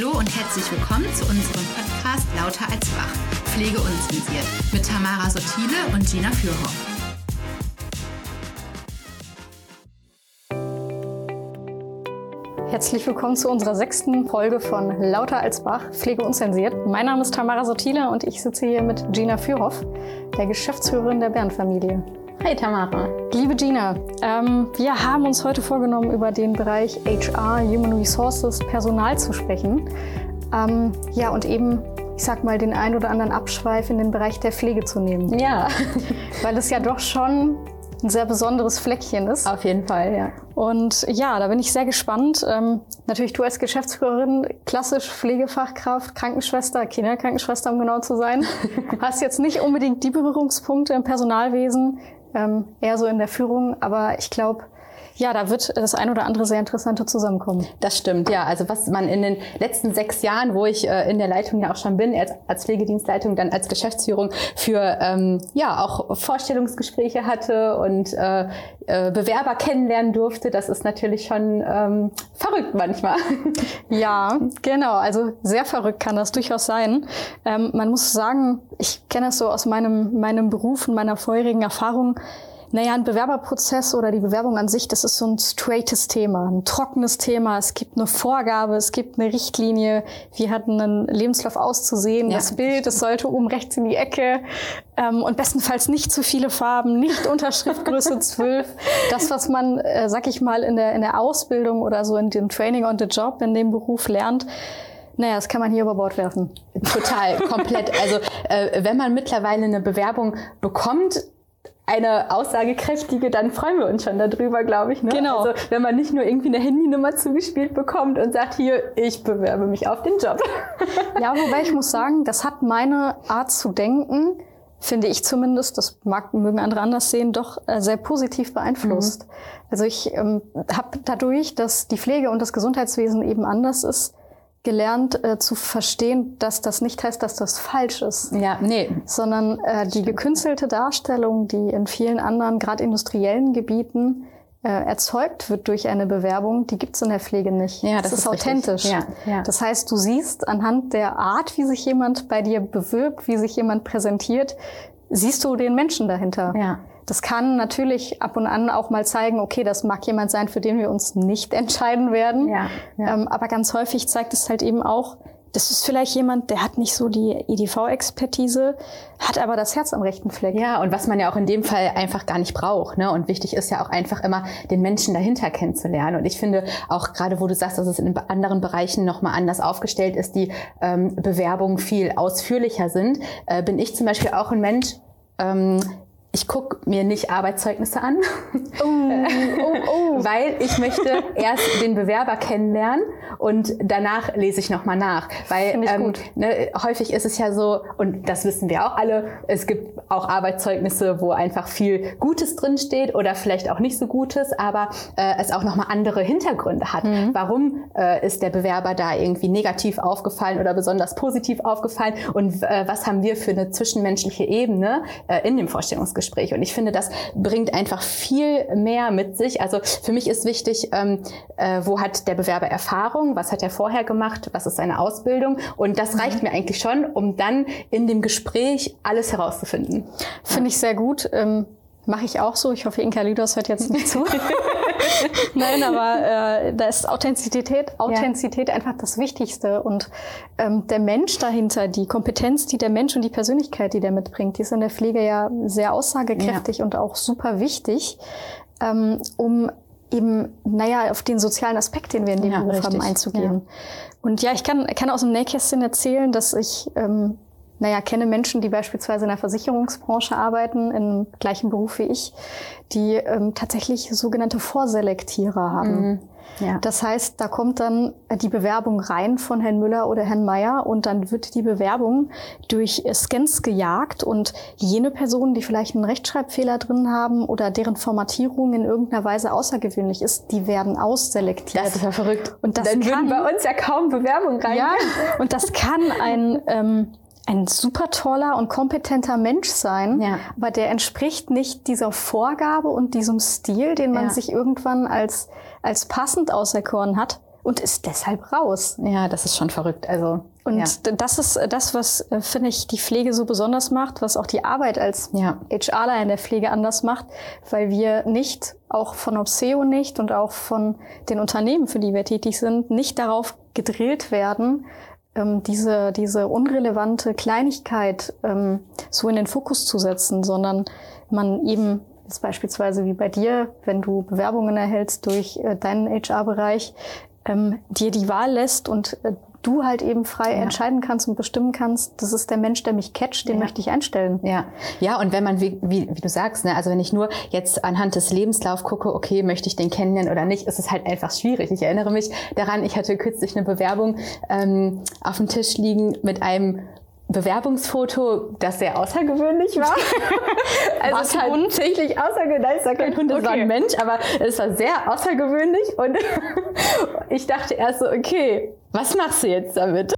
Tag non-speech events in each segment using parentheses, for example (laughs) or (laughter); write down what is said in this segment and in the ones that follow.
Hallo und herzlich willkommen zu unserem Podcast Lauter als Wach, Pflege unzensiert mit Tamara Sotile und Gina Fürhoff. Herzlich willkommen zu unserer sechsten Folge von Lauter als Bach, Pflege unzensiert. Mein Name ist Tamara Sotile und ich sitze hier mit Gina Fürhoff, der Geschäftsführerin der Bärenfamilie. Hi Tamara. Liebe Gina, ähm, wir haben uns heute vorgenommen, über den Bereich HR, Human Resources, Personal zu sprechen. Ähm, ja, und eben, ich sag mal, den ein oder anderen Abschweif in den Bereich der Pflege zu nehmen. Ja. (laughs) Weil es ja doch schon ein sehr besonderes Fleckchen ist. Auf jeden Fall, ja. Und ja, da bin ich sehr gespannt. Ähm, natürlich du als Geschäftsführerin, klassisch Pflegefachkraft, Krankenschwester, Kinderkrankenschwester, um genau zu sein, (laughs) hast jetzt nicht unbedingt die Berührungspunkte im Personalwesen, ähm, eher so in der Führung. Aber ich glaube, ja, da wird das ein oder andere sehr interessante zusammenkommen. Das stimmt, ja. Also was man in den letzten sechs Jahren, wo ich äh, in der Leitung ja auch schon bin, als, als Pflegedienstleitung, dann als Geschäftsführung für ähm, ja auch Vorstellungsgespräche hatte und äh, äh, Bewerber kennenlernen durfte, das ist natürlich schon ähm, verrückt manchmal. (laughs) Ja, genau. Also sehr verrückt kann das durchaus sein. Ähm, man muss sagen, ich kenne es so aus meinem, meinem Beruf und meiner vorherigen Erfahrung. Naja, ein Bewerberprozess oder die Bewerbung an sich, das ist so ein straightes Thema, ein trockenes Thema. Es gibt eine Vorgabe, es gibt eine Richtlinie. Wie hat ein Lebenslauf auszusehen? Ja. Das Bild, es sollte oben rechts in die Ecke ähm, und bestenfalls nicht zu viele Farben, nicht Unterschriftgröße (laughs) 12. Das, was man, äh, sag ich mal, in der, in der Ausbildung oder so in dem Training on the Job, in dem Beruf lernt, naja, das kann man hier über Bord werfen. Total, komplett. Also äh, wenn man mittlerweile eine Bewerbung bekommt, eine aussagekräftige, dann freuen wir uns schon darüber, glaube ich. Ne? Genau. Also wenn man nicht nur irgendwie eine Handynummer zugespielt bekommt und sagt, hier, ich bewerbe mich auf den Job. Ja, wobei ich muss sagen, das hat meine Art zu denken, finde ich zumindest, das mag, mögen andere anders sehen, doch äh, sehr positiv beeinflusst. Mhm. Also ich ähm, habe dadurch, dass die Pflege und das Gesundheitswesen eben anders ist, gelernt äh, zu verstehen, dass das nicht heißt, dass das falsch ist. Ja, nee. Sondern äh, die gekünstelte Darstellung, die in vielen anderen, gerade industriellen Gebieten äh, erzeugt wird durch eine Bewerbung, die gibt's in der Pflege nicht. Ja, das, das ist, ist authentisch. Ja, ja. Das heißt, du siehst anhand der Art, wie sich jemand bei dir bewirbt, wie sich jemand präsentiert, siehst du den Menschen dahinter. Ja. Das kann natürlich ab und an auch mal zeigen, okay, das mag jemand sein, für den wir uns nicht entscheiden werden. Ja, ja. Ähm, aber ganz häufig zeigt es halt eben auch, das ist vielleicht jemand, der hat nicht so die EDV-Expertise, hat aber das Herz am rechten Fleck. Ja, und was man ja auch in dem Fall einfach gar nicht braucht. Ne? Und wichtig ist ja auch einfach immer, den Menschen dahinter kennenzulernen. Und ich finde auch gerade, wo du sagst, dass es in anderen Bereichen nochmal anders aufgestellt ist, die ähm, Bewerbungen viel ausführlicher sind, äh, bin ich zum Beispiel auch ein Mensch, ähm, ich gucke mir nicht Arbeitszeugnisse an, oh, oh, (laughs) oh. weil ich möchte erst den Bewerber kennenlernen und danach lese ich nochmal nach. Weil ähm, ne, häufig ist es ja so, und das wissen wir auch alle, es gibt auch Arbeitszeugnisse, wo einfach viel Gutes drinsteht oder vielleicht auch nicht so Gutes, aber äh, es auch nochmal andere Hintergründe hat. Mhm. Warum äh, ist der Bewerber da irgendwie negativ aufgefallen oder besonders positiv aufgefallen und äh, was haben wir für eine zwischenmenschliche Ebene äh, in dem Vorstellungsgespräch? Gespräch. Und ich finde, das bringt einfach viel mehr mit sich. Also für mich ist wichtig, ähm, äh, wo hat der Bewerber Erfahrung, was hat er vorher gemacht, was ist seine Ausbildung. Und das mhm. reicht mir eigentlich schon, um dann in dem Gespräch alles herauszufinden. Finde ich sehr gut. Ähm Mache ich auch so. Ich hoffe, Inka Lydos hört jetzt nicht zu. (laughs) (laughs) Nein, aber äh, da ist Authentizität, Authentizität ja. einfach das Wichtigste. Und ähm, der Mensch dahinter, die Kompetenz, die der Mensch und die Persönlichkeit, die der mitbringt, die ist in der Pflege ja sehr aussagekräftig ja. und auch super wichtig, ähm, um eben, naja, auf den sozialen Aspekt, den wir in dem ja, Beruf richtig. haben, einzugehen. Und ja, ich kann, kann aus dem Nähkästchen erzählen, dass ich ähm, naja, kenne Menschen, die beispielsweise in der Versicherungsbranche arbeiten, im gleichen Beruf wie ich, die ähm, tatsächlich sogenannte Vorselektierer haben. Mhm. Ja. Das heißt, da kommt dann die Bewerbung rein von Herrn Müller oder Herrn Meyer und dann wird die Bewerbung durch Scans gejagt und jene Personen, die vielleicht einen Rechtschreibfehler drin haben oder deren Formatierung in irgendeiner Weise außergewöhnlich ist, die werden ausselektiert. Das ist ja verrückt. Und das dann kann, würden bei uns ja kaum Bewerbungen rein. Ja, und das kann ein ähm, ein super toller und kompetenter Mensch sein, ja. aber der entspricht nicht dieser Vorgabe und diesem Stil, den man ja. sich irgendwann als, als passend auserkoren hat. und ist deshalb raus. Ja, das ist schon verrückt. Also und ja. das ist das, was äh, finde ich die Pflege so besonders macht, was auch die Arbeit als ja. HRler in der Pflege anders macht, weil wir nicht auch von Obseo nicht und auch von den Unternehmen, für die wir tätig sind, nicht darauf gedrillt werden, ähm, diese, diese unrelevante Kleinigkeit ähm, so in den Fokus zu setzen, sondern man eben jetzt beispielsweise wie bei dir, wenn du Bewerbungen erhältst durch äh, deinen HR-Bereich, ähm, dir die Wahl lässt und äh, du halt eben frei ja. entscheiden kannst und bestimmen kannst, das ist der Mensch, der mich catcht, den ja. möchte ich einstellen. Ja, ja, und wenn man, wie, wie, wie du sagst, ne, also wenn ich nur jetzt anhand des Lebenslauf gucke, okay, möchte ich den kennenlernen oder nicht, ist es halt einfach schwierig. Ich erinnere mich daran, ich hatte kürzlich eine Bewerbung ähm, auf dem Tisch liegen mit einem Bewerbungsfoto, das sehr außergewöhnlich war. (laughs) also Was es war tatsächlich außergewöhnlich. Es war kein Hund, es okay. war ein Mensch, aber es war sehr außergewöhnlich und (laughs) ich dachte erst so, okay, was machst du jetzt damit?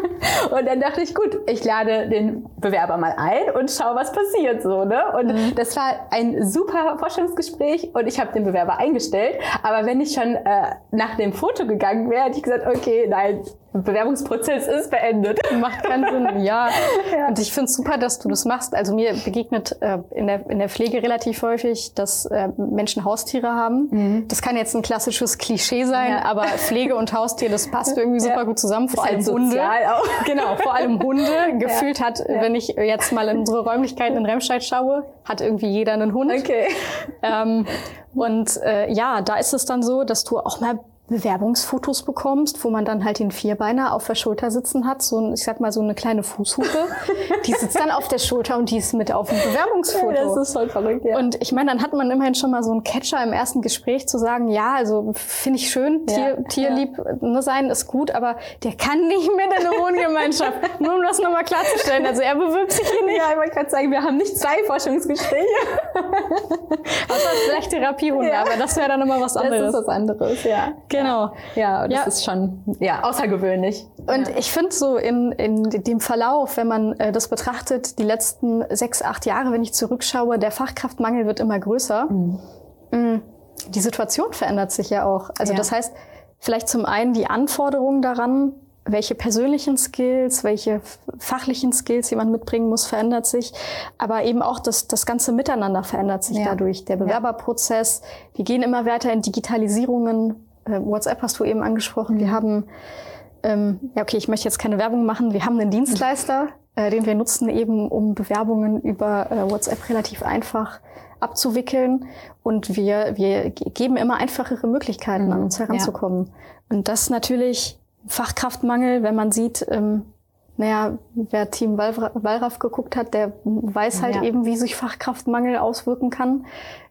(laughs) und dann dachte ich, gut, ich lade den Bewerber mal ein und schau, was passiert so, ne? Und mhm. das war ein super Forschungsgespräch und ich habe den Bewerber eingestellt. Aber wenn ich schon äh, nach dem Foto gegangen wäre, hätte ich gesagt, okay, nein, Bewerbungsprozess ist beendet. (laughs) Macht keinen Sinn, ja. (laughs) ja. Und ich finde es super, dass du das machst. Also mir begegnet äh, in, der, in der Pflege relativ häufig, dass äh, Menschen Haustiere haben. Mhm. Das kann jetzt ein klassisches Klischee sein, ja. aber Pflege und Haustier, das passt (laughs) irgendwie super ja. gut zusammen. Vor allem Hunde. Auch. Genau, vor allem Hunde. Gefühlt hat, wenn ich jetzt mal in unsere Räumlichkeiten in Remscheid schaue, hat irgendwie jeder einen Hund. Okay. Ähm, und äh, ja, da ist es dann so, dass du auch mal Bewerbungsfotos bekommst, wo man dann halt den Vierbeiner auf der Schulter sitzen hat, so ich sag mal so eine kleine Fußhupe, die sitzt dann auf der Schulter und die ist mit auf dem Bewerbungsfoto. Ja, das ist voll verrückt, ja. Und ich meine, dann hat man immerhin schon mal so einen Catcher im ersten Gespräch zu sagen, ja, also finde ich schön, Tier, ja, tierlieb. Ne, sein ist gut, aber der kann nicht mit in eine Wohngemeinschaft. (laughs) Nur um das nochmal klarzustellen. Also er bewirbt sich hier nicht. Ja, ich wollte gerade sagen, wir haben nicht zwei Forschungsgespräche. Außer (laughs) vielleicht Therapiehunde, aber das wäre dann nochmal was anderes. Das ist was anderes, ja. Genau. Ja, das ja. ist schon ja, außergewöhnlich. Und ja. ich finde so in, in dem Verlauf, wenn man äh, das betrachtet, die letzten sechs, acht Jahre, wenn ich zurückschaue, der Fachkraftmangel wird immer größer. Mhm. Mm, die Situation verändert sich ja auch. Also ja. das heißt, vielleicht zum einen die Anforderungen daran, welche persönlichen Skills, welche fachlichen Skills jemand mitbringen muss, verändert sich. Aber eben auch das, das ganze Miteinander verändert sich ja. dadurch. Der Bewerberprozess. Wir gehen immer weiter in Digitalisierungen. Äh, WhatsApp hast du eben angesprochen. Mhm. Wir haben, ähm, ja okay, ich möchte jetzt keine Werbung machen. Wir haben einen Dienstleister, äh, den wir nutzen eben, um Bewerbungen über äh, WhatsApp relativ einfach abzuwickeln. Und wir, wir geben immer einfachere Möglichkeiten, mhm. an uns heranzukommen. Ja. Und das natürlich Fachkraftmangel, wenn man sieht, ähm, naja, wer Team Wallraff geguckt hat, der weiß halt ja. eben, wie sich Fachkraftmangel auswirken kann.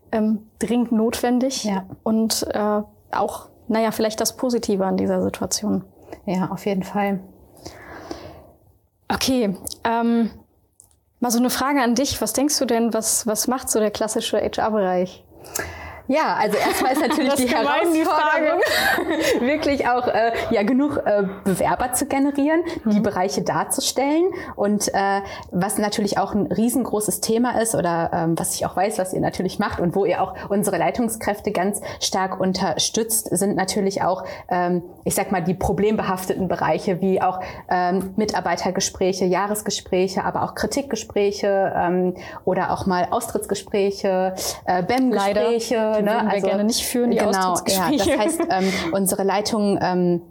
Ähm, dringend notwendig ja. und äh, auch naja, vielleicht das Positive an dieser Situation. Ja, auf jeden Fall. Okay, ähm, mal so eine Frage an dich. Was denkst du denn, was, was macht so der klassische HR-Bereich? Ja, also erstmal ist natürlich die Herausforderung, die (laughs) wirklich auch äh, ja genug äh, Bewerber zu generieren, mhm. die Bereiche darzustellen. Und äh, was natürlich auch ein riesengroßes Thema ist oder ähm, was ich auch weiß, was ihr natürlich macht und wo ihr auch unsere Leitungskräfte ganz stark unterstützt, sind natürlich auch, ähm, ich sag mal, die problembehafteten Bereiche wie auch ähm, Mitarbeitergespräche, Jahresgespräche, aber auch Kritikgespräche ähm, oder auch mal Austrittsgespräche, äh, BEM-Gespräche die ne? also, gerne nicht führen, die genau, ja, das heißt, ähm, unsere Leitungen ähm,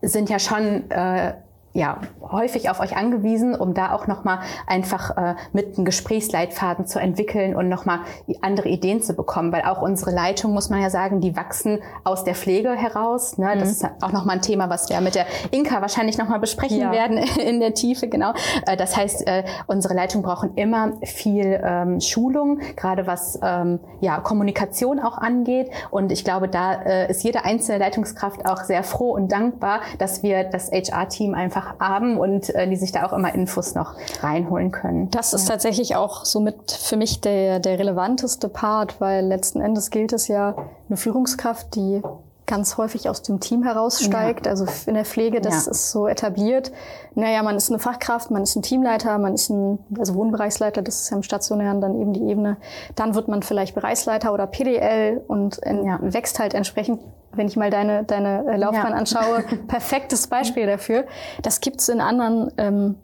sind ja schon äh, ja, häufig auf euch angewiesen, um da auch nochmal einfach äh, mit einem Gesprächsleitfaden zu entwickeln und nochmal andere Ideen zu bekommen. Weil auch unsere Leitung, muss man ja sagen, die wachsen aus der Pflege heraus. Ne? Das mhm. ist auch nochmal ein Thema, was wir mit der Inka wahrscheinlich nochmal besprechen ja. werden (laughs) in der Tiefe, genau. Äh, das heißt, äh, unsere Leitung brauchen immer viel ähm, Schulung, gerade was ähm, ja, Kommunikation auch angeht. Und ich glaube, da äh, ist jede einzelne Leitungskraft auch sehr froh und dankbar, dass wir das HR-Team einfach einfach haben und äh, die sich da auch immer Infos noch reinholen können. Das ist tatsächlich auch somit für mich der, der relevanteste Part, weil letzten Endes gilt es ja, eine Führungskraft, die ganz häufig aus dem Team heraussteigt. Ja. Also in der Pflege, das ja. ist so etabliert. Naja, man ist eine Fachkraft, man ist ein Teamleiter, man ist ein, also Wohnbereichsleiter, das ist ja im Stationären dann eben die Ebene. Dann wird man vielleicht Bereichsleiter oder PDL und in, ja. wächst halt entsprechend wenn ich mal deine, deine äh, Laufbahn ja. anschaue, (laughs) perfektes Beispiel dafür. Das gibt's in anderen ähm,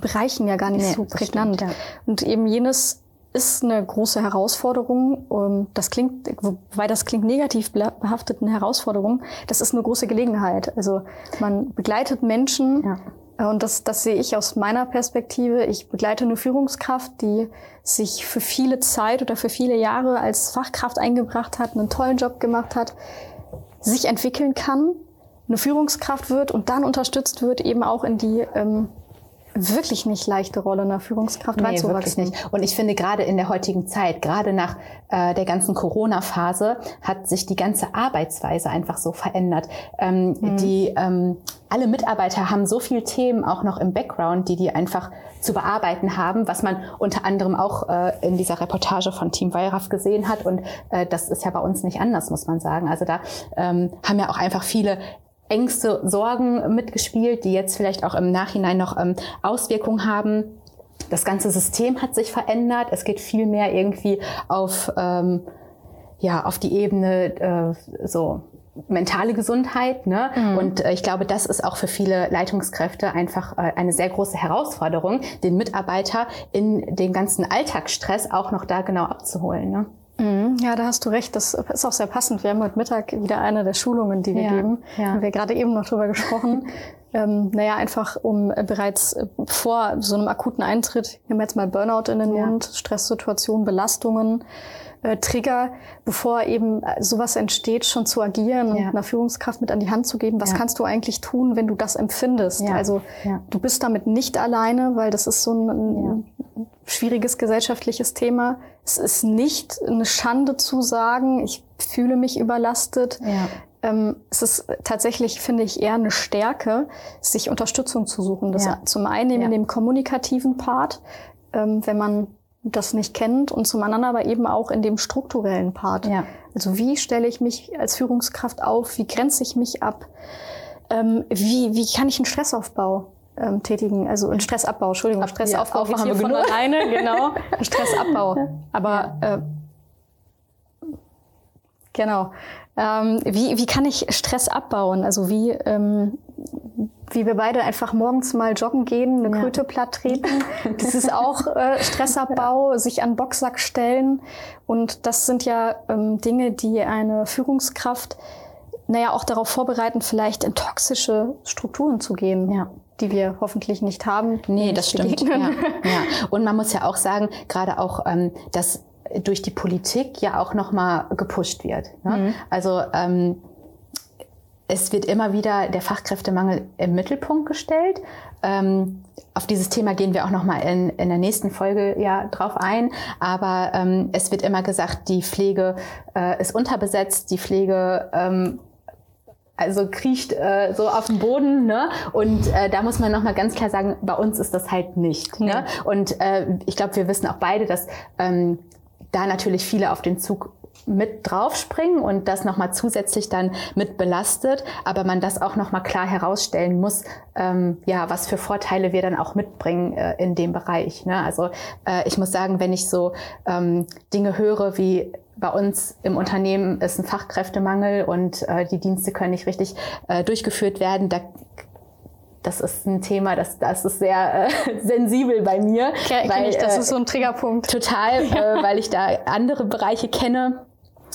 Bereichen ja gar nicht nee, so prägnant. Stimmt, ja. Und eben jenes ist eine große Herausforderung. Ähm, das klingt, wobei das klingt negativ behaftet, eine Herausforderung. Das ist eine große Gelegenheit. Also man begleitet Menschen. Ja. Und das, das sehe ich aus meiner Perspektive. Ich begleite eine Führungskraft, die sich für viele Zeit oder für viele Jahre als Fachkraft eingebracht hat, einen tollen Job gemacht hat, sich entwickeln kann, eine Führungskraft wird und dann unterstützt wird, eben auch in die ähm, wirklich nicht leichte Rolle einer Führungskraft nee, reinzuwachsen. Wirklich nicht. Und ich finde gerade in der heutigen Zeit, gerade nach äh, der ganzen Corona-Phase, hat sich die ganze Arbeitsweise einfach so verändert. Ähm, mhm. Die ähm, alle Mitarbeiter haben so viele Themen auch noch im Background, die die einfach zu bearbeiten haben, was man unter anderem auch äh, in dieser Reportage von Team Wallraff gesehen hat. Und äh, das ist ja bei uns nicht anders, muss man sagen. Also da ähm, haben ja auch einfach viele Ängste, Sorgen mitgespielt, die jetzt vielleicht auch im Nachhinein noch ähm, Auswirkungen haben. Das ganze System hat sich verändert. Es geht viel mehr irgendwie auf, ähm, ja, auf die Ebene äh, so mentale Gesundheit. Ne? Mhm. Und äh, ich glaube, das ist auch für viele Leitungskräfte einfach äh, eine sehr große Herausforderung, den Mitarbeiter in den ganzen Alltagsstress auch noch da genau abzuholen. Ne? Mhm. Ja, da hast du recht. Das ist auch sehr passend. Wir haben heute Mittag wieder eine der Schulungen, die wir ja, geben. Ja. Haben wir gerade eben noch drüber gesprochen. (laughs) ähm, naja, einfach um bereits vor so einem akuten Eintritt, nehmen wir jetzt mal Burnout in den ja. Mund, Stresssituationen, Belastungen, äh, Trigger, bevor eben sowas entsteht, schon zu agieren ja. und einer Führungskraft mit an die Hand zu geben. Was ja. kannst du eigentlich tun, wenn du das empfindest? Ja. Also du bist damit nicht alleine, weil das ist so ein, ein schwieriges gesellschaftliches Thema. Es ist nicht eine Schande zu sagen, ich fühle mich überlastet. Ähm, es ist tatsächlich, finde ich, eher eine Stärke, sich Unterstützung zu suchen. Das zum einen in dem kommunikativen Part, ähm, wenn man das nicht kennt und zum anderen aber eben auch in dem strukturellen Part. Ja. Also wie stelle ich mich als Führungskraft auf? Wie grenze ich mich ab? Ähm, wie, wie kann ich einen Stressaufbau ähm, tätigen? Also einen Stressabbau, Entschuldigung, Ab, Stressaufbau ja, haben wir von genug. alleine, (laughs) genau. Stressabbau. Aber äh, genau. Ähm, wie, wie kann ich Stress abbauen? Also wie, ähm, wie wir beide einfach morgens mal joggen gehen, eine ja. Kröte platt treten. Das ist auch äh, Stressabbau, ja. sich an Boxsack stellen. Und das sind ja ähm, Dinge, die eine Führungskraft naja auch darauf vorbereiten, vielleicht in toxische Strukturen zu gehen. Ja die wir hoffentlich nicht haben. Nee, das stimmt. Ja, ja. Und man muss ja auch sagen, gerade auch, ähm, dass durch die Politik ja auch nochmal gepusht wird. Ne? Mhm. Also ähm, es wird immer wieder der Fachkräftemangel im Mittelpunkt gestellt. Ähm, auf dieses Thema gehen wir auch noch mal in, in der nächsten Folge ja drauf ein. Aber ähm, es wird immer gesagt, die Pflege äh, ist unterbesetzt, die Pflege ähm, also kriecht äh, so auf dem Boden, ne? Und äh, da muss man noch mal ganz klar sagen, bei uns ist das halt nicht. Ne? Und äh, ich glaube, wir wissen auch beide, dass ähm, da natürlich viele auf den Zug mit draufspringen und das nochmal zusätzlich dann mit belastet, aber man das auch nochmal klar herausstellen muss, ähm, ja, was für Vorteile wir dann auch mitbringen äh, in dem Bereich. Ne? Also äh, ich muss sagen, wenn ich so ähm, Dinge höre wie bei uns im Unternehmen ist ein Fachkräftemangel und äh, die Dienste können nicht richtig äh, durchgeführt werden, da das ist ein Thema, das, das ist sehr äh, (laughs) sensibel bei mir. Ja, weil, ich, das äh, ist so ein Triggerpunkt. Total, äh, (laughs) weil ich da andere Bereiche kenne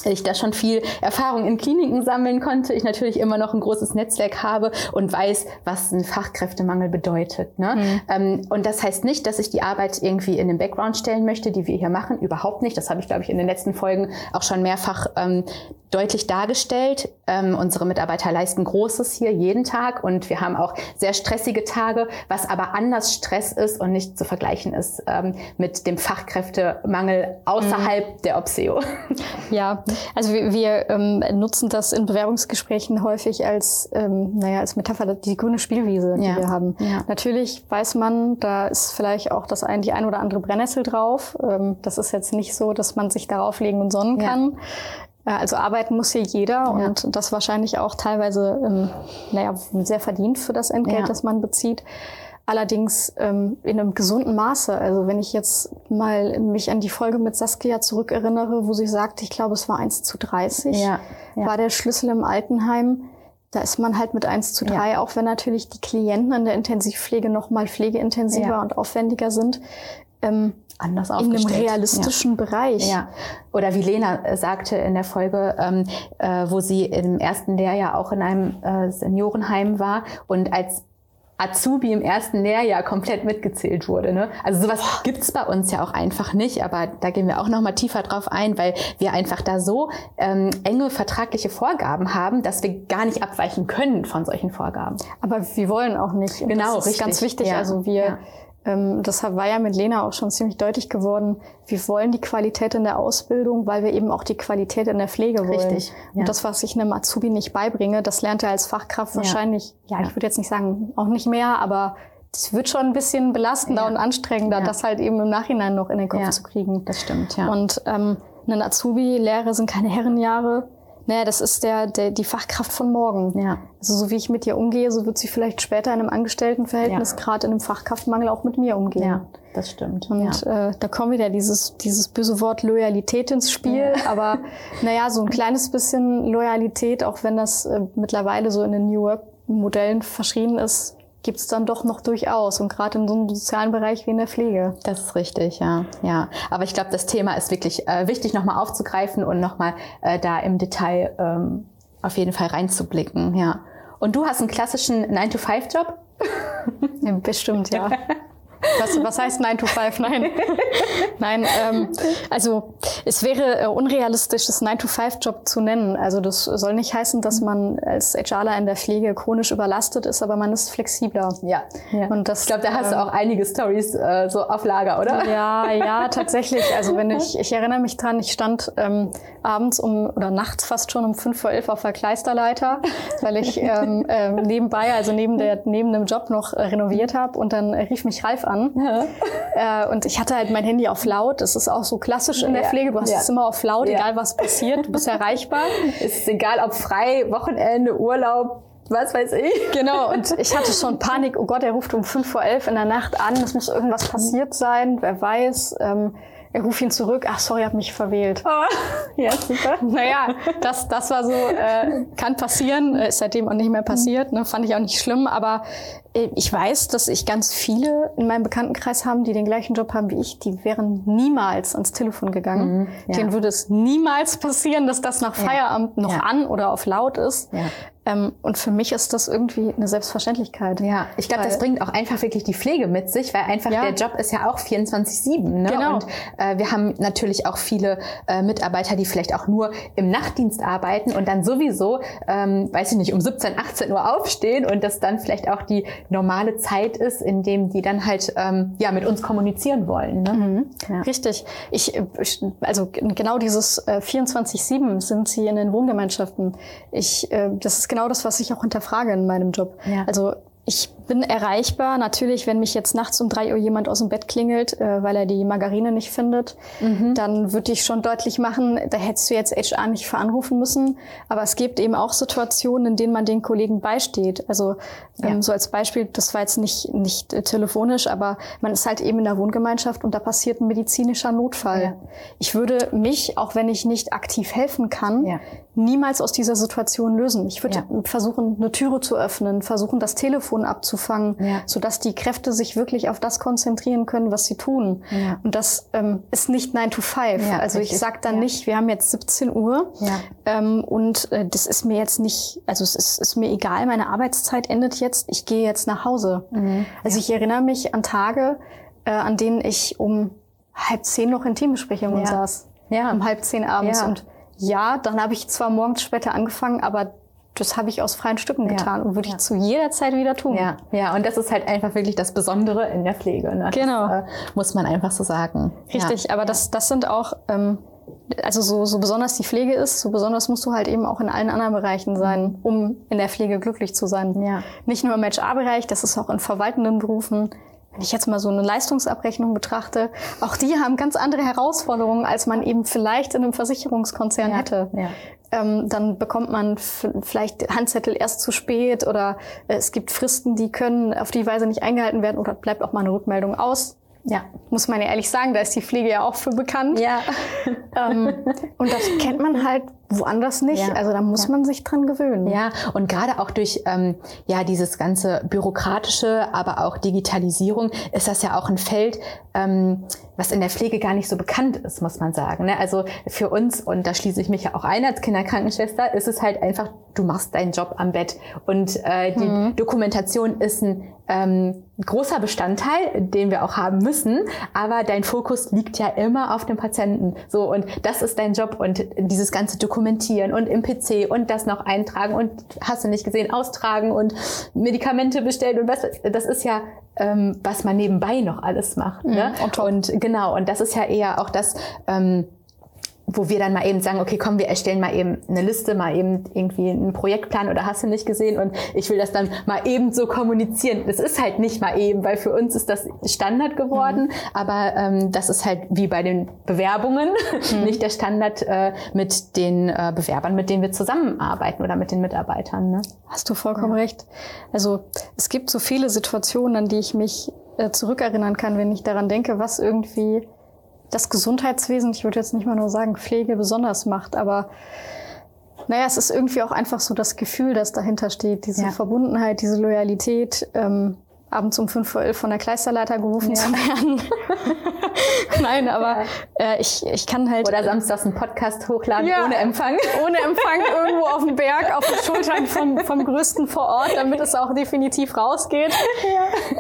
ich da schon viel Erfahrung in Kliniken sammeln konnte, ich natürlich immer noch ein großes Netzwerk habe und weiß, was ein Fachkräftemangel bedeutet. Ne? Mhm. Ähm, und das heißt nicht, dass ich die Arbeit irgendwie in den Background stellen möchte, die wir hier machen. Überhaupt nicht. Das habe ich, glaube ich, in den letzten Folgen auch schon mehrfach ähm, deutlich dargestellt. Ähm, unsere Mitarbeiter leisten Großes hier jeden Tag und wir haben auch sehr stressige Tage, was aber anders Stress ist und nicht zu vergleichen ist ähm, mit dem Fachkräftemangel außerhalb mhm. der Opseo. Ja, also wir, wir ähm, nutzen das in Bewerbungsgesprächen häufig als, ähm, naja, als Metapher die grüne Spielwiese, die ja. wir haben. Ja. Natürlich weiß man, da ist vielleicht auch das ein, die ein oder andere Brennnessel drauf. Ähm, das ist jetzt nicht so, dass man sich darauf legen und sonnen kann. Ja. Also arbeiten muss hier jeder ja. und das wahrscheinlich auch teilweise, ähm, naja, sehr verdient für das Entgelt, ja. das man bezieht. Allerdings ähm, in einem gesunden Maße. Also wenn ich jetzt mal mich an die Folge mit Saskia zurückerinnere, wo sie sagt, ich glaube, es war 1 zu 30, ja, ja. war der Schlüssel im Altenheim. Da ist man halt mit 1 zu 3, ja. auch wenn natürlich die Klienten in der Intensivpflege noch mal pflegeintensiver und aufwendiger sind. Ähm, anders aufgestellt. In einem realistischen ja. Bereich. Ja. Oder wie Lena äh, sagte in der Folge, ähm, äh, wo sie im ersten Lehrjahr auch in einem äh, Seniorenheim war und als Azubi im ersten Lehrjahr komplett mitgezählt wurde. Ne? Also sowas oh. gibt's bei uns ja auch einfach nicht, aber da gehen wir auch noch mal tiefer drauf ein, weil wir einfach da so ähm, enge vertragliche Vorgaben haben, dass wir gar nicht abweichen können von solchen Vorgaben. Aber wir wollen auch nicht. Genau, das ist richtig. ganz wichtig. Ja. Also wir ja ähm, deshalb war ja mit Lena auch schon ziemlich deutlich geworden, wir wollen die Qualität in der Ausbildung, weil wir eben auch die Qualität in der Pflege wollen. Richtig. Ja. Und das, was ich einem Azubi nicht beibringe, das lernt er als Fachkraft ja. wahrscheinlich, ja, ich würde jetzt nicht sagen, auch nicht mehr, aber es wird schon ein bisschen belastender ja. und anstrengender, das halt eben im Nachhinein noch in den Kopf zu kriegen. Das stimmt, ja. Und ähm, ein Azubi-Lehre sind keine Herrenjahre. Naja, das ist der, der, die Fachkraft von morgen. Ja. Also so wie ich mit ihr umgehe, so wird sie vielleicht später in einem Angestelltenverhältnis, ja. gerade in einem Fachkraftmangel, auch mit mir umgehen. Ja, das stimmt. Und ja. äh, da kommt wieder dieses, dieses böse Wort Loyalität ins Spiel. Ja. Aber naja, so ein kleines bisschen Loyalität, auch wenn das äh, mittlerweile so in den New Work-Modellen verschrien ist, gibt es dann doch noch durchaus und gerade in so einem sozialen Bereich wie in der Pflege. Das ist richtig, ja, ja. Aber ich glaube, das Thema ist wirklich äh, wichtig, nochmal aufzugreifen und nochmal äh, da im Detail ähm, auf jeden Fall reinzublicken, ja. Und du hast einen klassischen 9-to-5-Job? Ja, bestimmt, ja. (laughs) Was, was heißt 9 to 5? Nein. (laughs) Nein, ähm, also es wäre äh, unrealistisch, das 9 to 5 Job zu nennen. Also das soll nicht heißen, dass man als HRler in der Pflege chronisch überlastet ist, aber man ist flexibler. Ja. ja. Und das, ich glaube, da hast ähm, du auch einige Stories äh, so auf Lager, oder? Ja, ja, (laughs) tatsächlich. Also wenn ich, ich erinnere mich dran, ich stand ähm, abends um oder nachts fast schon um 5 vor 11 auf der Kleisterleiter, weil ich ähm, äh, nebenbei, also neben der neben dem Job noch renoviert habe und dann rief mich Ralf an. Ja. Äh, und ich hatte halt mein Handy auf laut. Das ist auch so klassisch in der Pflege. Du hast ja. es immer auf laut, egal was passiert. Du bist erreichbar. (laughs) ist egal, ob frei, Wochenende, Urlaub, was weiß ich. Genau, (laughs) und ich hatte schon Panik, oh Gott, er ruft um fünf vor elf in der Nacht an, es muss irgendwas passiert sein, wer weiß. Ähm, er ruft ihn zurück, ach sorry, hab mich verwählt. Oh, ja, super. Naja, das, das war so, äh, kann passieren, äh, ist seitdem auch nicht mehr passiert, ne, fand ich auch nicht schlimm, aber ich weiß, dass ich ganz viele in meinem Bekanntenkreis haben, die den gleichen Job haben wie ich, die wären niemals ans Telefon gegangen. Mhm, ja. Denen würde es niemals passieren, dass das nach Feierabend ja. noch ja. an oder auf laut ist. Ähm, und für mich ist das irgendwie eine Selbstverständlichkeit. Ja, ich glaube, das bringt auch einfach wirklich die Pflege mit sich, weil einfach ja. der Job ist ja auch 24-7. Ne? Genau. Und äh, wir haben natürlich auch viele äh, Mitarbeiter, die vielleicht auch nur im Nachtdienst arbeiten und dann sowieso, ähm, weiß ich nicht, um 17, 18 Uhr aufstehen und das dann vielleicht auch die normale Zeit ist, in dem die dann halt ähm, ja mit uns kommunizieren wollen. Ne? Mhm. Ja. Richtig. Ich, also genau dieses äh, 24-7 sind sie in den Wohngemeinschaften. Ich, äh, das ist genau das, was ich auch hinterfrage in meinem Job. Ja. Also ich bin erreichbar. Natürlich, wenn mich jetzt nachts um drei Uhr jemand aus dem Bett klingelt, äh, weil er die Margarine nicht findet, mhm. dann würde ich schon deutlich machen, da hättest du jetzt HR nicht veranrufen müssen. Aber es gibt eben auch Situationen, in denen man den Kollegen beisteht. Also ähm, ja. so als Beispiel, das war jetzt nicht, nicht äh, telefonisch, aber man ist halt eben in der Wohngemeinschaft und da passiert ein medizinischer Notfall. Ja. Ich würde mich, auch wenn ich nicht aktiv helfen kann, ja. niemals aus dieser Situation lösen. Ich würde versuchen, eine Türe zu öffnen, versuchen, das Telefon abzuhalten abzufangen, ja. sodass die Kräfte sich wirklich auf das konzentrieren können, was sie tun. Ja. Und das ähm, ist nicht 9 to 5. Ja, also richtig. ich sage dann nicht, wir haben jetzt 17 Uhr ähm, und äh, das ist mir jetzt nicht, also es ist, ist, mir egal, meine Arbeitszeit endet jetzt, ich gehe jetzt nach Hause. Mhm. Also ich erinnere mich an Tage, äh, an denen ich um halb zehn noch in Teambesprechungen saß. Ja. Um halb zehn abends. Und ja, dann habe ich zwar morgens später angefangen, aber das habe ich aus freien Stücken getan ja. und würde ich zu jeder Zeit wieder tun. Ja, ja, und das ist halt einfach wirklich das Besondere in der Pflege. Ne? Genau. Das, äh, muss man einfach so sagen. Richtig, aber das, das sind auch, ähm, also so, so besonders die Pflege ist, so besonders musst du halt eben auch in allen anderen Bereichen sein, um in der Pflege glücklich zu sein. Ja. Nicht nur im HR-Bereich, das ist auch in verwaltenden Berufen. Wenn ich jetzt mal so eine Leistungsabrechnung betrachte, auch die haben ganz andere Herausforderungen, als man eben vielleicht in einem Versicherungskonzern ja. hätte. Ja. Ähm, dann bekommt man vielleicht Handzettel erst zu spät oder äh, es gibt Fristen, die können auf die Weise nicht eingehalten werden oder bleibt auch mal eine Rückmeldung aus. Ja, muss man ja ehrlich sagen, da ist die Pflege ja auch für bekannt. Ja. Ähm, und das kennt man halt woanders nicht. Ja. Also da muss ja. man sich dran gewöhnen. Ja, und gerade auch durch ähm, ja dieses ganze bürokratische, aber auch Digitalisierung ist das ja auch ein Feld, ähm, was in der Pflege gar nicht so bekannt ist, muss man sagen. Ne? Also für uns, und da schließe ich mich ja auch ein als Kinderkrankenschwester, ist es halt einfach, du machst deinen Job am Bett. Und äh, die mhm. Dokumentation ist ein ähm, großer Bestandteil, den wir auch haben müssen, aber dein Fokus liegt ja immer auf dem Patienten. So, und das ist dein Job und dieses ganze Dokumentieren und im PC und das noch eintragen und hast du nicht gesehen, austragen und Medikamente bestellen und was, das ist ja ähm, was man nebenbei noch alles macht. Ne? Mhm, und genau, und das ist ja eher auch das, ähm, wo wir dann mal eben sagen, okay, komm, wir erstellen mal eben eine Liste, mal eben irgendwie einen Projektplan oder hast du nicht gesehen und ich will das dann mal eben so kommunizieren. Das ist halt nicht mal eben, weil für uns ist das Standard geworden, mhm. aber ähm, das ist halt wie bei den Bewerbungen mhm. (laughs) nicht der Standard äh, mit den äh, Bewerbern, mit denen wir zusammenarbeiten oder mit den Mitarbeitern. Ne? Hast du vollkommen ja. recht. Also es gibt so viele Situationen, an die ich mich äh, zurückerinnern kann, wenn ich daran denke, was irgendwie das Gesundheitswesen, ich würde jetzt nicht mal nur sagen Pflege besonders macht, aber naja, es ist irgendwie auch einfach so das Gefühl, das dahinter steht, diese ja. Verbundenheit, diese Loyalität. Ähm, abends um 5 vor 11 von der Kleisterleiter gerufen ja. zu werden. (laughs) Nein, aber äh, ich, ich kann halt. Oder samstags einen Podcast hochladen ja, ohne Empfang. (laughs) Ohne Empfang irgendwo auf dem Berg, auf den Schultern vom, vom Größten vor Ort, damit es auch definitiv rausgeht.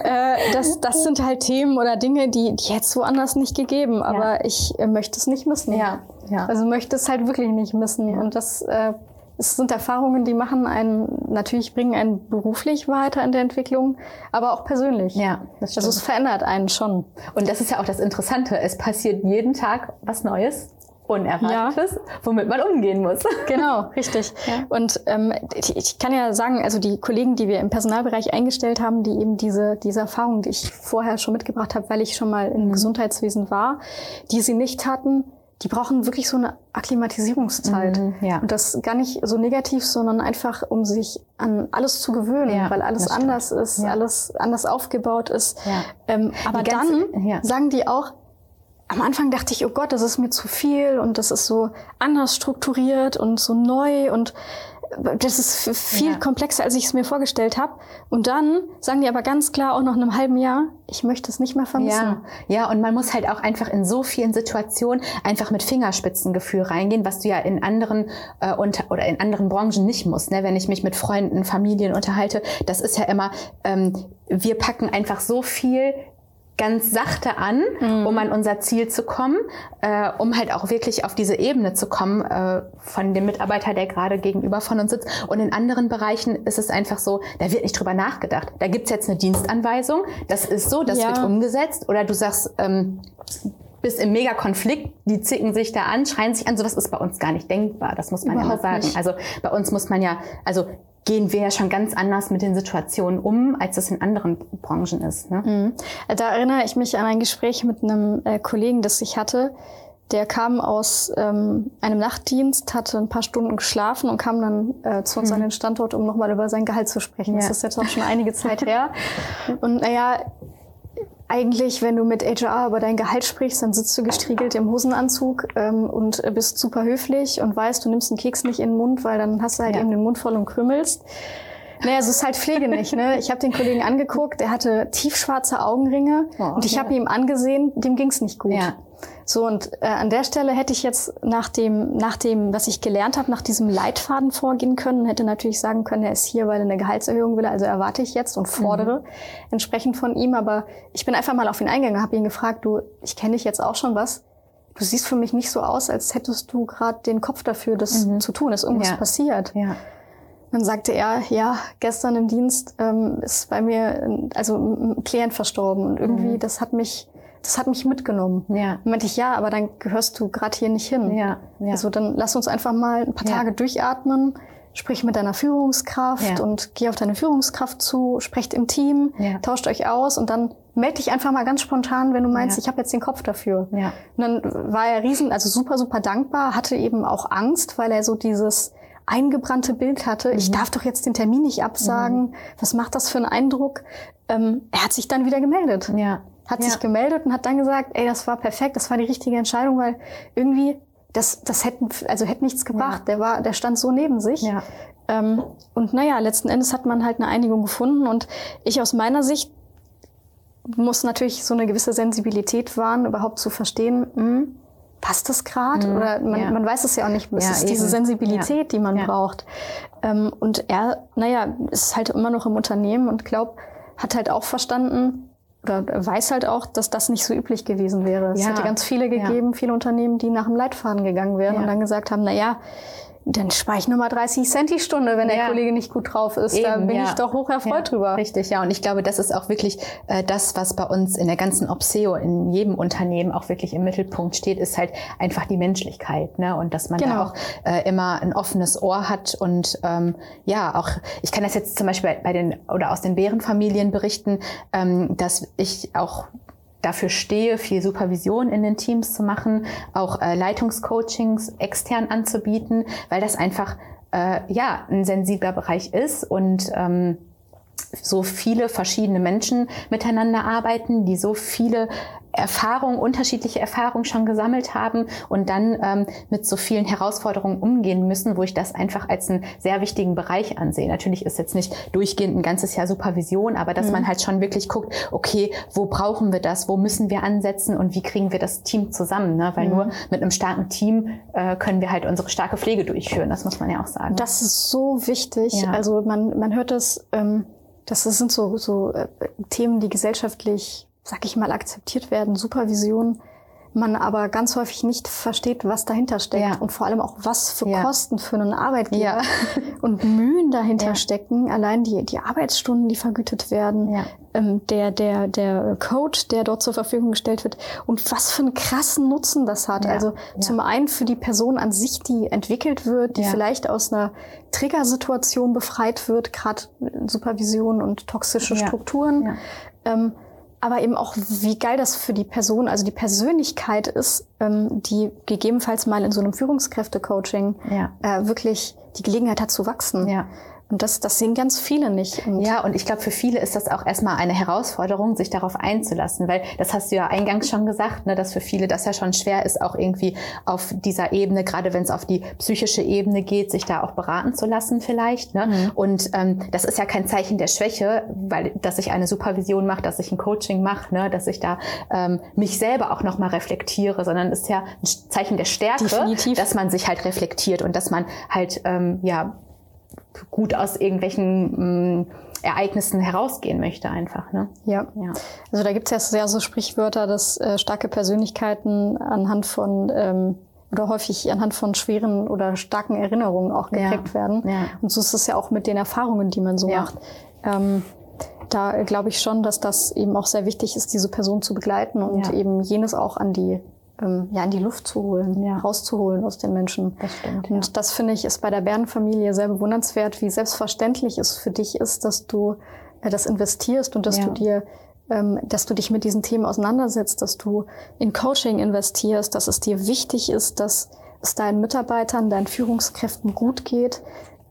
Ja. Äh, das, das sind halt Themen oder Dinge, die, die hätte es woanders nicht gegeben, aber ich äh, möchte es nicht missen. Ja. Ja. Also möchte es halt wirklich nicht missen. Und das äh, es sind Erfahrungen, die machen einen, natürlich bringen einen beruflich weiter in der Entwicklung, aber auch persönlich. Ja, das stimmt. Also es verändert einen schon. Und das ist ja auch das Interessante. Es passiert jeden Tag was Neues. Unerwartetes, ja. womit man umgehen muss. (laughs) Genau, richtig. Ja. Und ähm, ich kann ja sagen, also die Kollegen, die wir im Personalbereich eingestellt haben, die eben diese, diese Erfahrung, die ich vorher schon mitgebracht habe, weil ich schon mal im mhm. Gesundheitswesen war, die sie nicht hatten, die brauchen wirklich so eine Akklimatisierungszeit. Mhm, ja. Und das gar nicht so negativ, sondern einfach, um sich an alles zu gewöhnen, ja, weil alles anders ist, ja. alles anders aufgebaut ist. Ähm, aber ganze, dann sagen die auch, am Anfang dachte ich, oh Gott, das ist mir zu viel und das ist so anders strukturiert und so neu und das ist viel ja. komplexer, als ich es mir vorgestellt habe. Und dann sagen die aber ganz klar auch noch in einem halben Jahr, ich möchte es nicht mehr vermissen. Ja, ja und man muss halt auch einfach in so vielen Situationen einfach mit Fingerspitzengefühl reingehen, was du ja in anderen äh, unter, oder in anderen Branchen nicht musst. Ne? Wenn ich mich mit Freunden, Familien unterhalte, das ist ja immer, ähm, wir packen einfach so viel ganz sachte an, mhm. um an unser Ziel zu kommen, äh, um halt auch wirklich auf diese Ebene zu kommen äh, von dem Mitarbeiter, der gerade gegenüber von uns sitzt. Und in anderen Bereichen ist es einfach so, da wird nicht drüber nachgedacht. Da gibt's jetzt eine Dienstanweisung, das ist so, das ja. wird umgesetzt. Oder du sagst, ähm, bist im Megakonflikt, die zicken sich da an, schreien sich an. Sowas ist bei uns gar nicht denkbar. Das muss man Überhaupt ja mal sagen. Nicht. Also bei uns muss man ja, also gehen wir ja schon ganz anders mit den Situationen um, als das in anderen Branchen ist. Ne? Mhm. Da erinnere ich mich an ein Gespräch mit einem äh, Kollegen, das ich hatte. Der kam aus ähm, einem Nachtdienst, hatte ein paar Stunden geschlafen und kam dann äh, zu uns mhm. an den Standort, um nochmal über sein Gehalt zu sprechen. Ja. Das ist jetzt auch schon einige Zeit (laughs) her. Und naja, eigentlich, wenn du mit HR über dein Gehalt sprichst, dann sitzt du gestriegelt im Hosenanzug ähm, und bist super höflich und weißt, du nimmst einen Keks nicht in den Mund, weil dann hast du halt ja. eben den Mund voll und krümmelst. Naja, es ist halt Pflege nicht. Ne? Ich habe den Kollegen angeguckt, der hatte tiefschwarze Augenringe oh, und ich ja. habe ihm angesehen, dem ging's nicht gut. Ja. So, und äh, an der Stelle hätte ich jetzt nach dem, nach dem, was ich gelernt habe, nach diesem Leitfaden vorgehen können, hätte natürlich sagen können, er ist hier, weil er eine Gehaltserhöhung will, also erwarte ich jetzt und fordere mhm. entsprechend von ihm. Aber ich bin einfach mal auf ihn eingegangen, habe ihn gefragt, du, ich kenne dich jetzt auch schon was. Du siehst für mich nicht so aus, als hättest du gerade den Kopf dafür, das mhm. zu tun. Ist irgendwas ja. passiert? Ja. Dann sagte er, ja, gestern im Dienst ähm, ist bei mir also ein Klient verstorben und irgendwie, mhm. das hat mich das hat mich mitgenommen. Ja. Dann meinte ich, ja, aber dann gehörst du gerade hier nicht hin. Ja, ja. Also dann lass uns einfach mal ein paar Tage ja. durchatmen, sprich mit deiner Führungskraft ja. und geh auf deine Führungskraft zu, sprecht im Team, ja. tauscht euch aus und dann melde dich einfach mal ganz spontan, wenn du meinst, ja. ich habe jetzt den Kopf dafür. Ja. Und dann war er riesen, also super, super dankbar, hatte eben auch Angst, weil er so dieses eingebrannte Bild hatte. Mhm. Ich darf doch jetzt den Termin nicht absagen. Mhm. Was macht das für einen Eindruck? Ähm, er hat sich dann wieder gemeldet. Ja. Hat ja. sich gemeldet und hat dann gesagt, ey, das war perfekt, das war die richtige Entscheidung, weil irgendwie das, das hätten, also hätte nichts gebracht. Ja. Der war, der stand so neben sich. Ja. Ähm, und naja, letzten Endes hat man halt eine Einigung gefunden und ich aus meiner Sicht muss natürlich so eine gewisse Sensibilität wahren, überhaupt zu verstehen, mh, hm, passt das gerade? Mhm, Oder man, ja. man weiß es ja auch nicht. Es ja, ist eben. diese Sensibilität, ja. die man braucht. Ähm, und er, naja, ist halt immer noch im Unternehmen und glaub, hat halt auch verstanden, weiß halt auch, dass das nicht so üblich gewesen wäre. Es hätte ganz viele gegeben, viele Unternehmen, die nach dem Leitfaden gegangen wären und dann gesagt haben, na ja, dann spare ich nur mal 30 Cent die Stunde, wenn der ja. Kollege nicht gut drauf ist. Eben, da bin ja. ich doch hoch erfreut ja, drüber. Richtig, ja. Und ich glaube, das ist auch wirklich äh, das, was bei uns in der ganzen Opseo, in jedem Unternehmen auch wirklich im Mittelpunkt steht, ist halt einfach die Menschlichkeit. Ne? Und dass man genau. da auch äh, immer ein offenes Ohr hat. Und ähm, ja, auch, ich kann das jetzt zum Beispiel bei den oder aus den Bärenfamilien berichten, ähm, dass ich auch dafür stehe, viel Supervision in den Teams zu machen, auch äh, Leitungscoachings extern anzubieten, weil das einfach äh, ja ein sensibler Bereich ist und ähm, so viele verschiedene Menschen miteinander arbeiten, die so viele Erfahrungen, unterschiedliche Erfahrungen schon gesammelt haben und dann ähm, mit so vielen Herausforderungen umgehen müssen, wo ich das einfach als einen sehr wichtigen Bereich ansehe. Natürlich ist jetzt nicht durchgehend ein ganzes Jahr Supervision, aber dass mhm. man halt schon wirklich guckt, okay, wo brauchen wir das, wo müssen wir ansetzen und wie kriegen wir das Team zusammen? Ne? Weil mhm. nur mit einem starken Team äh, können wir halt unsere starke Pflege durchführen. Das muss man ja auch sagen. Das ist so wichtig. Ja. Also man, man hört das, ähm, das sind so, so äh, Themen, die gesellschaftlich sag ich mal, akzeptiert werden, Supervision, man aber ganz häufig nicht versteht, was dahinter steckt ja. und vor allem auch, was für ja. Kosten für einen Arbeitgeber ja. (laughs) und Mühen dahinter stecken. Allein die, die Arbeitsstunden, die vergütet werden, ähm, der, der, der Coach, der dort zur Verfügung gestellt wird und was für einen krassen Nutzen das hat. Also zum einen für die Person an sich, die entwickelt wird, die vielleicht aus einer Triggersituation befreit wird, gerade Supervision und toxische Strukturen. Ähm, aber eben auch, wie geil das für die Person, also die Persönlichkeit ist, ähm, die gegebenenfalls mal in so einem Führungskräfte-Coaching ja. äh, wirklich die Gelegenheit hat zu wachsen. Ja. Und das, das sehen ganz viele nicht. Und ja, und ich glaube, für viele ist das auch erstmal eine Herausforderung, sich darauf einzulassen, weil das hast du ja eingangs schon gesagt, ne, dass für viele das ja schon schwer ist, auch irgendwie auf dieser Ebene, gerade wenn es auf die psychische Ebene geht, sich da auch beraten zu lassen vielleicht. Ne? Mhm. Und ähm, das ist ja kein Zeichen der Schwäche, weil dass ich eine Supervision mache, dass ich ein Coaching mache, ne, dass ich da ähm, mich selber auch nochmal reflektiere, sondern ist ja ein Zeichen der Stärke, Definitiv. dass man sich halt reflektiert und dass man halt ähm, ja gut aus irgendwelchen mh, mm, Ereignissen herausgehen möchte einfach. Ne? Ja. ja. Also da gibt es ja sehr so Sprichwörter, dass äh, starke Persönlichkeiten anhand von ähm, oder häufig anhand von schweren oder starken Erinnerungen auch geprägt ja. werden. Ja. Und so ist es ja auch mit den Erfahrungen, die man so ja. macht. Ähm, da glaube ich schon, dass das eben auch sehr wichtig ist, diese Person zu begleiten und eben jenes auch an die ähm, ja, in die Luft zu holen, ja. rauszuholen aus den Menschen. Das stimmt. Und ja. das finde ich ist bei der Bärenfamilie sehr bewundernswert, wie selbstverständlich es für dich ist, dass du äh, das investierst und dass ja. du dir ähm, dass du dich mit diesen Themen auseinandersetzt, dass du in Coaching investierst, dass es dir wichtig ist, dass es deinen Mitarbeitern, deinen Führungskräften gut geht,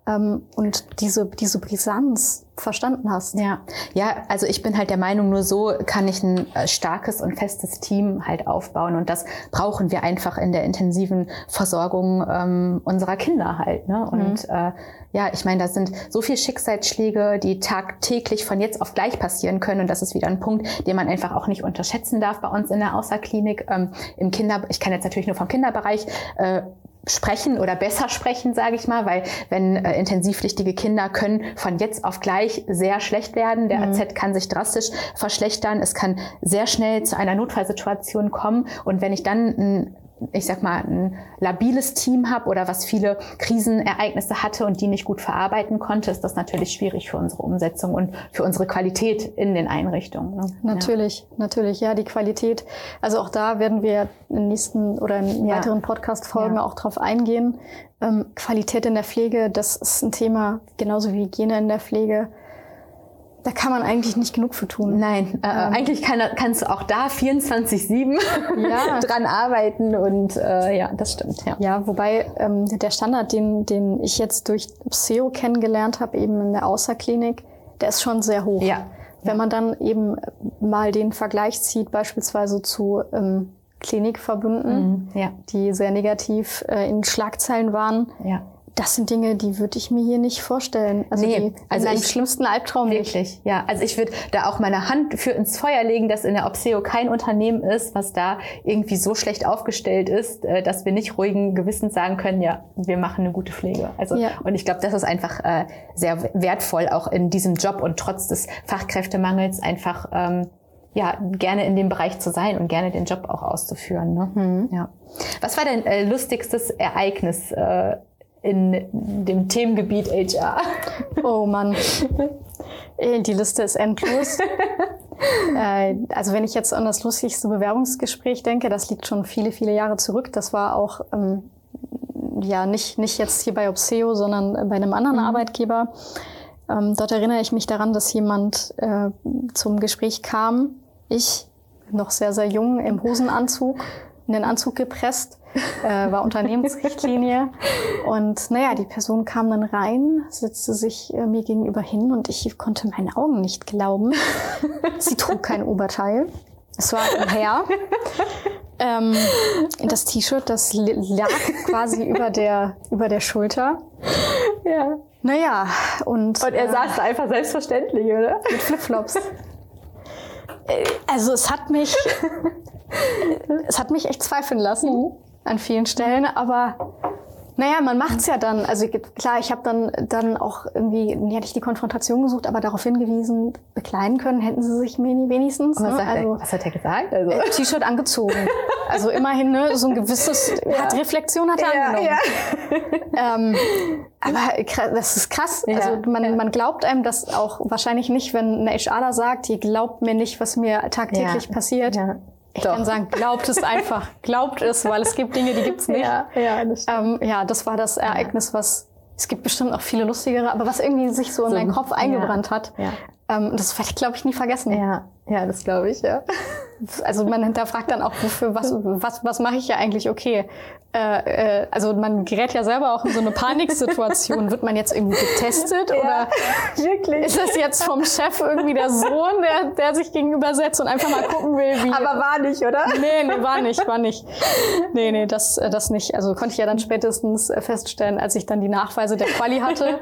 ähm, und diese, diese Brisanz verstanden hast. Ja. ja, also ich bin halt der Meinung, nur so kann ich ein äh, starkes und festes Team halt aufbauen und das brauchen wir einfach in der intensiven Versorgung ähm, unserer Kinder halt. Ne? Und mhm. äh, ja, ich meine, da sind so viele Schicksalsschläge, die tagtäglich von jetzt auf gleich passieren können und das ist wieder ein Punkt, den man einfach auch nicht unterschätzen darf bei uns in der Außerklinik. Ähm, Im Kinder, ich kann jetzt natürlich nur vom Kinderbereich äh, sprechen oder besser sprechen, sage ich mal, weil wenn äh, intensivpflichtige Kinder können von jetzt auf gleich sehr schlecht werden. Der mhm. AZ kann sich drastisch verschlechtern. Es kann sehr schnell zu einer Notfallsituation kommen. Und wenn ich dann ein ich sag mal, ein labiles Team habe oder was viele Krisenereignisse hatte und die nicht gut verarbeiten konnte, ist das natürlich schwierig für unsere Umsetzung und für unsere Qualität in den Einrichtungen. Ne? Natürlich, ja. natürlich, ja, die Qualität. Also auch da werden wir in nächsten oder in ja. weiteren Podcast-Folgen ja. auch drauf eingehen. Ähm, Qualität in der Pflege, das ist ein Thema, genauso wie Hygiene in der Pflege da kann man eigentlich nicht genug für tun. Nein, äh, ähm. eigentlich kann, kannst du auch da 24-7 ja. (laughs) dran arbeiten und äh, ja, das stimmt. Ja, ja wobei ähm, der Standard, den, den ich jetzt durch SEO kennengelernt habe, eben in der Außerklinik, der ist schon sehr hoch. Ja. Wenn man dann eben mal den Vergleich zieht, beispielsweise zu ähm, Klinikverbünden, mhm, ja. die sehr negativ äh, in Schlagzeilen waren, ja das sind Dinge, die würde ich mir hier nicht vorstellen. Also nee, also im schlimmsten Albtraum wirklich, nicht. ja. Also ich würde da auch meine Hand für ins Feuer legen, dass in der Opseo kein Unternehmen ist, was da irgendwie so schlecht aufgestellt ist, äh, dass wir nicht ruhigen Gewissens sagen können, ja, wir machen eine gute Pflege. Also ja. und ich glaube, das ist einfach äh, sehr wertvoll auch in diesem Job und trotz des Fachkräftemangels einfach ähm, ja gerne in dem Bereich zu sein und gerne den Job auch auszuführen. Ne? Mhm. Ja. Was war dein äh, lustigstes Ereignis? Äh, in dem Themengebiet HR? Oh Mann. Die Liste ist endlos. (laughs) äh, also wenn ich jetzt an das lustigste Bewerbungsgespräch denke, das liegt schon viele, viele Jahre zurück. Das war auch ähm, ja nicht, nicht jetzt hier bei Obseo, sondern bei einem anderen mhm. Arbeitgeber. Ähm, dort erinnere ich mich daran, dass jemand äh, zum Gespräch kam. Ich, noch sehr, sehr jung, im Hosenanzug, in den Anzug gepresst äh, war Unternehmensrichtlinie. (laughs) Und naja, die Person kam dann rein, setzte sich äh, mir gegenüber hin und ich konnte meinen Augen nicht glauben. (laughs) Sie trug kein Oberteil. Es war ein Herr. Ähm, das T-Shirt, das lag quasi (laughs) über der, über der Schulter. Ja. Naja, und. Und er äh, saß da einfach selbstverständlich, oder? Mit Flipflops. Äh, also es hat mich, es hat mich echt zweifeln lassen. Mhm an vielen Stellen, aber naja, man macht's ja dann. Also klar, ich habe dann, dann auch irgendwie, ja, nicht die Konfrontation gesucht, aber darauf hingewiesen, bekleiden können hätten sie sich wenigstens. Was, ne? also, was hat er gesagt? Also. Äh, T-Shirt angezogen. Also immerhin ne, so ein gewisses, ja. hat Reflexion hat er ja, angenommen. Ja. ähm, (laughs) aber das ist krass. Ja, also man, man glaubt einem das auch wahrscheinlich nicht, wenn eine HRler sagt, ihr glaubt mir nicht, was mir tagtäglich passiert. Ich Doch. kann sagen, glaubt es einfach, (laughs) glaubt es, weil es gibt Dinge, die gibt's nicht. Ja, ja, das, ähm, ja, das war das Ereignis, was es gibt bestimmt auch viele lustigere, aber was irgendwie sich so in so, meinen Kopf eingebrannt ja, hat. Ja. Ähm, das werde ich, glaube ich, nie vergessen. Ja, ja, das glaube ich, ja. Also man hinterfragt dann auch, wofür, was, was, was mache ich ja eigentlich okay? Äh, äh, also man gerät ja selber auch in so eine Paniksituation. Wird man jetzt irgendwie getestet ja, oder wirklich? ist das jetzt vom Chef irgendwie der Sohn, der, der sich gegenübersetzt und einfach mal gucken will, wie... Aber war nicht, oder? Nee, nee, war nicht, war nicht. Nee, nee, das, äh, das nicht. Also konnte ich ja dann spätestens äh, feststellen, als ich dann die Nachweise der Quali hatte,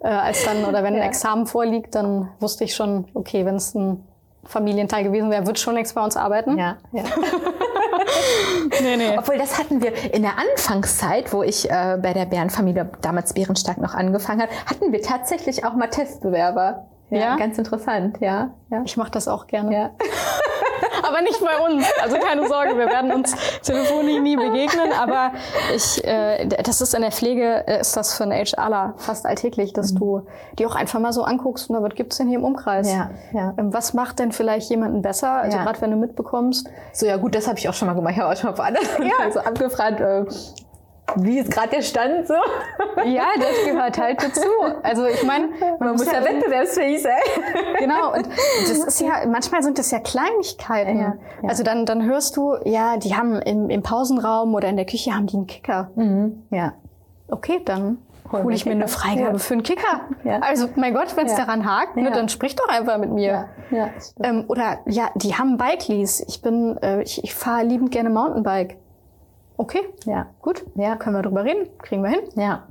äh, als dann, oder wenn ein Examen vorliegt, dann wusste ich schon, okay, wenn es ein Familienteil gewesen wäre, wird schon längst bei uns arbeiten. Ja, ja. (laughs) nee, nee. Obwohl, das hatten wir in der Anfangszeit, wo ich äh, bei der Bärenfamilie damals Bärenstark noch angefangen hat, hatten wir tatsächlich auch mal Testbewerber. Ja, ja? ganz interessant, ja. ja. Ich mache das auch gerne. Ja. Aber nicht bei uns. Also keine Sorge, wir werden uns telefonisch nie begegnen. Aber ich, äh, das ist in der Pflege, äh, ist das für einen HRler fast alltäglich, dass mhm. du die auch einfach mal so anguckst, na, was gibt's denn hier im Umkreis? Ja, ja. Ähm, was macht denn vielleicht jemanden besser? Also ja. gerade wenn du mitbekommst. So, ja gut, das habe ich auch schon mal gemacht. Ich habe auch schon mal vor anderen ja. (laughs) so abgefragt, äh, wie ist gerade der Stand so? Ja, das gehört halt dazu. Also ich meine, man, man muss ja, ja wettbewerbsfähig sein. Genau, und das ist ja, manchmal sind das ja Kleinigkeiten. Ja, ja. Also dann, dann hörst du, ja, die haben im, im Pausenraum oder in der Küche haben die einen Kicker. Mhm. Ja. Okay, dann hole ich mir eine Freigabe ja. für einen Kicker. Ja. Also mein Gott, wenn es ja. daran hakt, ne, dann sprich doch einfach mit mir. Ja. Ähm, oder ja, die haben Bike Lease. Ich bin, äh, ich, ich fahre liebend gerne Mountainbike. Okay, ja, gut. Ja. Können wir drüber reden? Kriegen wir hin? Ja.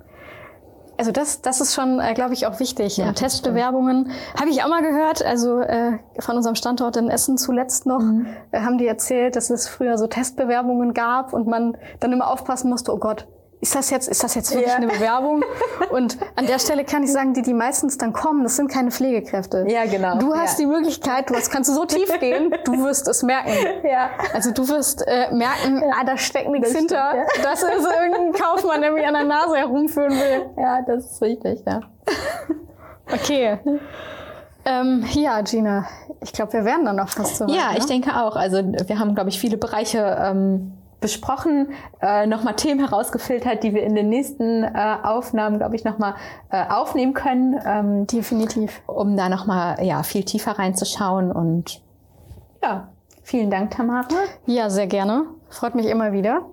Also das, das ist schon, äh, glaube ich, auch wichtig. Ja, Testbewerbungen habe ich auch mal gehört. Also äh, von unserem Standort in Essen zuletzt noch mhm. äh, haben die erzählt, dass es früher so Testbewerbungen gab und man dann immer aufpassen musste. Oh Gott, ist das jetzt, ist das jetzt wirklich ja. eine Bewerbung? (laughs) Und an der Stelle kann ich sagen, die, die meistens dann kommen, das sind keine Pflegekräfte. Ja, genau. Du hast ja. die Möglichkeit, du hast, kannst du so tief gehen, du wirst es merken. Ja. Also du wirst äh, merken, ja. ah, da steckt nichts hinter. Stimmt, ja. Das ist irgendein Kaufmann, der mich an der Nase herumführen will. Ja, das ist richtig, ja. (laughs) Okay. Ähm, ja, Gina, ich glaube, wir werden dann noch fast so weit, Ja, ne? ich denke auch. Also wir haben, glaube ich, viele Bereiche ähm, besprochen, äh, nochmal Themen herausgefiltert, die wir in den nächsten äh, Aufnahmen, glaube ich, nochmal äh, aufnehmen können. Ähm, Definitiv. Um da nochmal ja, viel tiefer reinzuschauen. Und ja, vielen Dank, Tamara. Ja, sehr gerne. Freut mich immer wieder.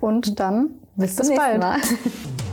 Und dann bis, bis bald. Mal. (laughs)